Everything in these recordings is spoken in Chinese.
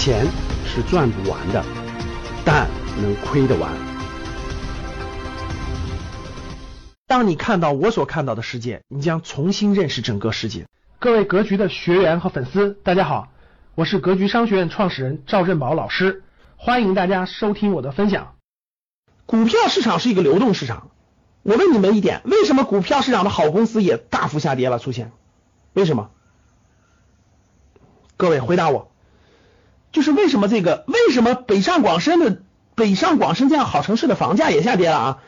钱是赚不完的，但能亏得完。当你看到我所看到的世界，你将重新认识整个世界。各位格局的学员和粉丝，大家好，我是格局商学院创始人赵振宝老师，欢迎大家收听我的分享。股票市场是一个流动市场，我问你们一点，为什么股票市场的好公司也大幅下跌了？出现，为什么？各位回答我，就是为什么这个？为什么北上广深的北上广深这样好城市的房价也下跌了啊？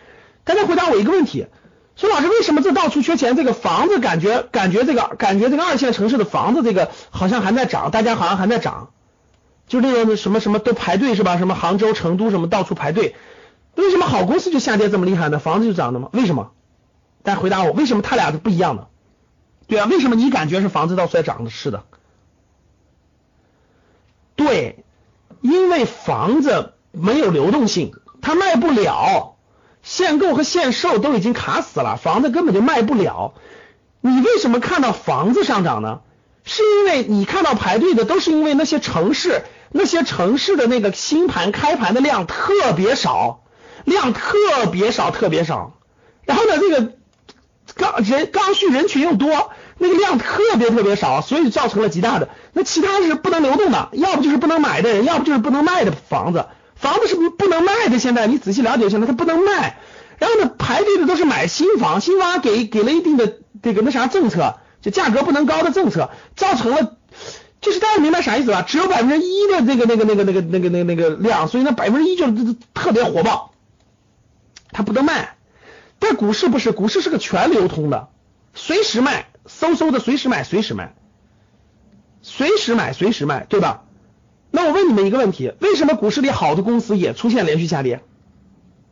大家回答我一个问题。说老师，为什么这到处缺钱？这个房子感觉感觉这个感觉这个二线城市的房子这个好像还在涨，大家好像还在涨，就那个什么什么都排队是吧？什么杭州、成都什么到处排队，为什么好公司就下跌这么厉害呢？房子就涨的吗？为什么？大家回答我，为什么他俩是不一样的？对啊，为什么你感觉是房子到处在涨的？是的，对，因为房子没有流动性，它卖不了。限购和限售都已经卡死了，房子根本就卖不了。你为什么看到房子上涨呢？是因为你看到排队的都是因为那些城市，那些城市的那个新盘开盘的量特别少，量特别少，特别少。然后呢，这个刚人刚需人群又多，那个量特别特别少，所以造成了极大的。那其他是不能流动的，要不就是不能买的人，要不就是不能卖的房子。房子是不是不能卖的，现在你仔细了解一下，它不能卖。然后呢，排队的都是买新房，新房给给了一定的这个那啥政策，就价格不能高的政策，造成了就是大家明白啥意思吧？只有百分之一的这个那个那个那个那个那个那个量，所以那百分之一就特别火爆，它不能卖。但股市不是，股市是个全流通的，随时卖，嗖嗖的随时买，随时卖，随时买随时卖，对吧？那我问你们一个问题：为什么股市里好的公司也出现连续下跌？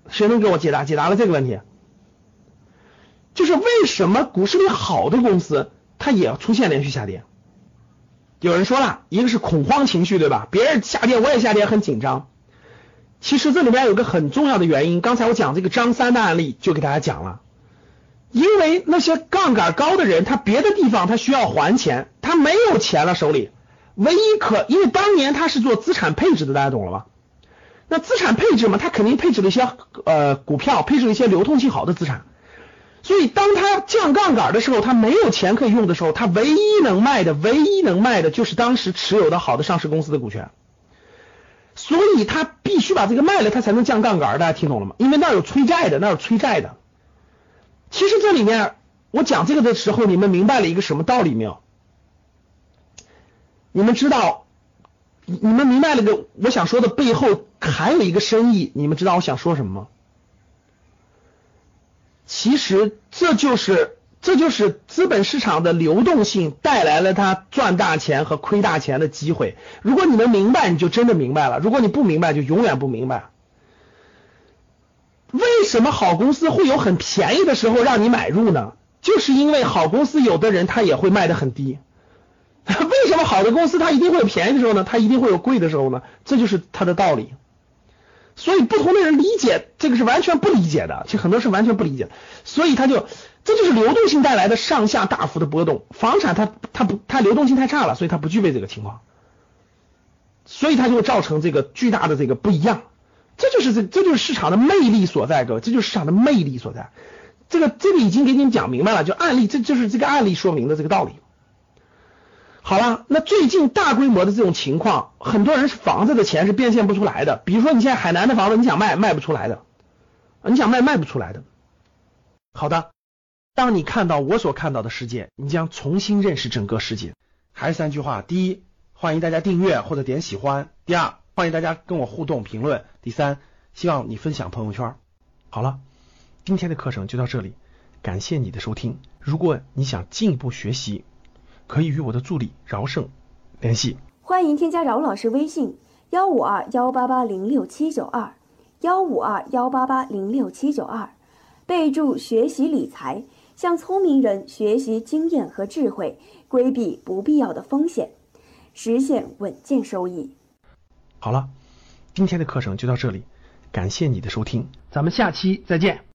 谁能给我解答？解答了这个问题，就是为什么股市里好的公司它也出现连续下跌？有人说了一个是恐慌情绪，对吧？别人下跌我也下跌，很紧张。其实这里面有个很重要的原因，刚才我讲这个张三的案例就给大家讲了，因为那些杠杆高的人，他别的地方他需要还钱，他没有钱了手里。唯一可，因为当年他是做资产配置的，大家懂了吧？那资产配置嘛，他肯定配置了一些呃股票，配置了一些流通性好的资产。所以当他降杠杆的时候，他没有钱可以用的时候，他唯一能卖的，唯一能卖的就是当时持有的好的上市公司的股权。所以他必须把这个卖了，他才能降杠杆。大家听懂了吗？因为那有催债的，那有催债的。其实这里面我讲这个的时候，你们明白了一个什么道理没有？你们知道，你们明白了个我想说的背后还有一个深意，你们知道我想说什么吗？其实这就是这就是资本市场的流动性带来了它赚大钱和亏大钱的机会。如果你能明白，你就真的明白了；如果你不明白，就永远不明白。为什么好公司会有很便宜的时候让你买入呢？就是因为好公司有的人他也会卖的很低。为什么好的公司它一定会有便宜的时候呢？它一定会有贵的时候呢？这就是它的道理。所以不同的人理解这个是完全不理解的，其实很多是完全不理解。所以它就这就是流动性带来的上下大幅的波动。房产它它不它流动性太差了，所以它不具备这个情况，所以它就造成这个巨大的这个不一样。这就是这这就是市场的魅力所在，各位，这就是市场的魅力所在。这个这个已经给你们讲明白了，就案例，这就是这个案例说明的这个道理。好了，那最近大规模的这种情况，很多人是房子的钱是变现不出来的。比如说你现在海南的房子，你想卖卖不出来的，你想卖卖不出来的。好的，当你看到我所看到的世界，你将重新认识整个世界。还是三句话：第一，欢迎大家订阅或者点喜欢；第二，欢迎大家跟我互动评论；第三，希望你分享朋友圈。好了，今天的课程就到这里，感谢你的收听。如果你想进一步学习，可以与我的助理饶胜联系。欢迎添加饶老师微信：幺五二幺八八零六七九二，幺五二幺八八零六七九二。备注学习理财，向聪明人学习经验和智慧，规避不必要的风险，实现稳健收益。好了，今天的课程就到这里，感谢你的收听，咱们下期再见。